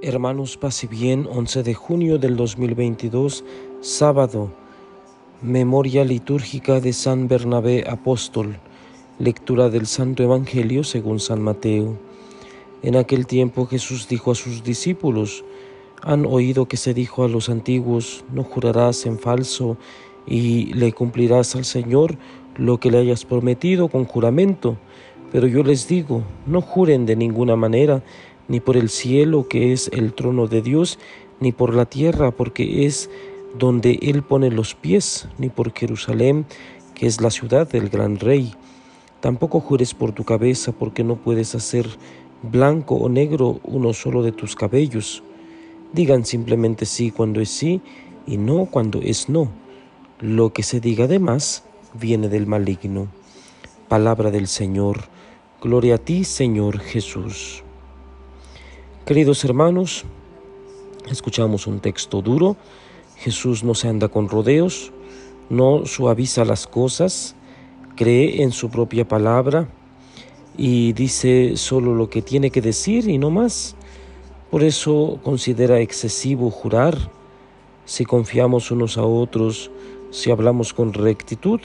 Hermanos, pase bien, 11 de junio del 2022, sábado, memoria litúrgica de San Bernabé Apóstol, lectura del Santo Evangelio según San Mateo. En aquel tiempo Jesús dijo a sus discípulos, han oído que se dijo a los antiguos, no jurarás en falso y le cumplirás al Señor lo que le hayas prometido con juramento. Pero yo les digo, no juren de ninguna manera, ni por el cielo que es el trono de Dios, ni por la tierra porque es donde Él pone los pies, ni por Jerusalén que es la ciudad del gran rey. Tampoco jures por tu cabeza porque no puedes hacer blanco o negro uno solo de tus cabellos. Digan simplemente sí cuando es sí y no cuando es no. Lo que se diga de más viene del maligno. Palabra del Señor. Gloria a ti, Señor Jesús. Queridos hermanos, escuchamos un texto duro. Jesús no se anda con rodeos, no suaviza las cosas, cree en su propia palabra y dice solo lo que tiene que decir y no más. Por eso considera excesivo jurar. Si confiamos unos a otros, si hablamos con rectitud,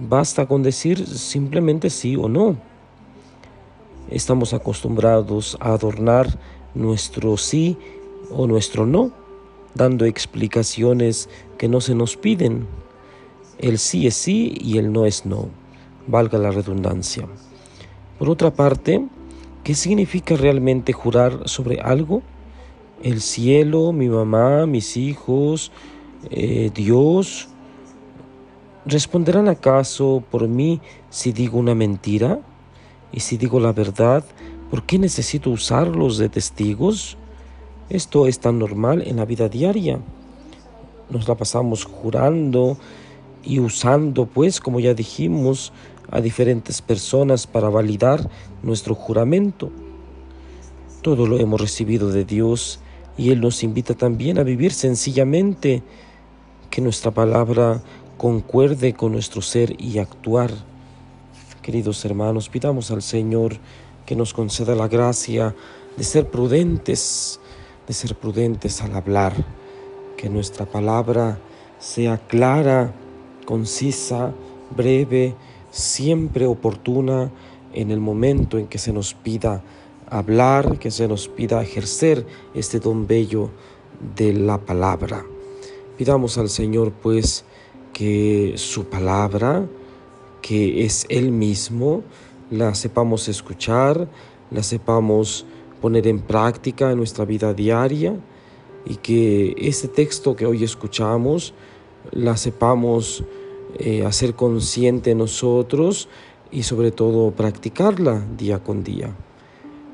basta con decir simplemente sí o no. Estamos acostumbrados a adornar nuestro sí o nuestro no, dando explicaciones que no se nos piden. El sí es sí y el no es no, valga la redundancia. Por otra parte, ¿qué significa realmente jurar sobre algo? El cielo, mi mamá, mis hijos, eh, Dios. ¿Responderán acaso por mí si digo una mentira? Y si digo la verdad, ¿Por qué necesito usarlos de testigos? Esto es tan normal en la vida diaria. Nos la pasamos jurando y usando, pues, como ya dijimos, a diferentes personas para validar nuestro juramento. Todo lo hemos recibido de Dios y Él nos invita también a vivir sencillamente, que nuestra palabra concuerde con nuestro ser y actuar. Queridos hermanos, pidamos al Señor que nos conceda la gracia de ser prudentes, de ser prudentes al hablar, que nuestra palabra sea clara, concisa, breve, siempre oportuna en el momento en que se nos pida hablar, que se nos pida ejercer este don bello de la palabra. Pidamos al Señor pues que su palabra, que es Él mismo, la sepamos escuchar, la sepamos poner en práctica en nuestra vida diaria y que este texto que hoy escuchamos la sepamos eh, hacer consciente nosotros y sobre todo practicarla día con día.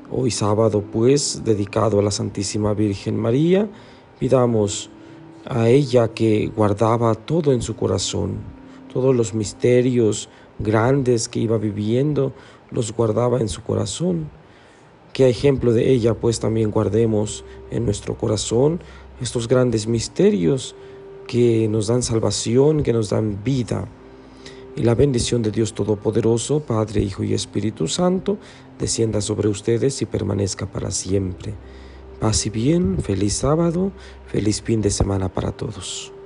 Hoy sábado pues dedicado a la Santísima Virgen María, pidamos a ella que guardaba todo en su corazón, todos los misterios, grandes que iba viviendo, los guardaba en su corazón. Que a ejemplo de ella, pues también guardemos en nuestro corazón estos grandes misterios que nos dan salvación, que nos dan vida. Y la bendición de Dios Todopoderoso, Padre, Hijo y Espíritu Santo, descienda sobre ustedes y permanezca para siempre. Paz y bien, feliz sábado, feliz fin de semana para todos.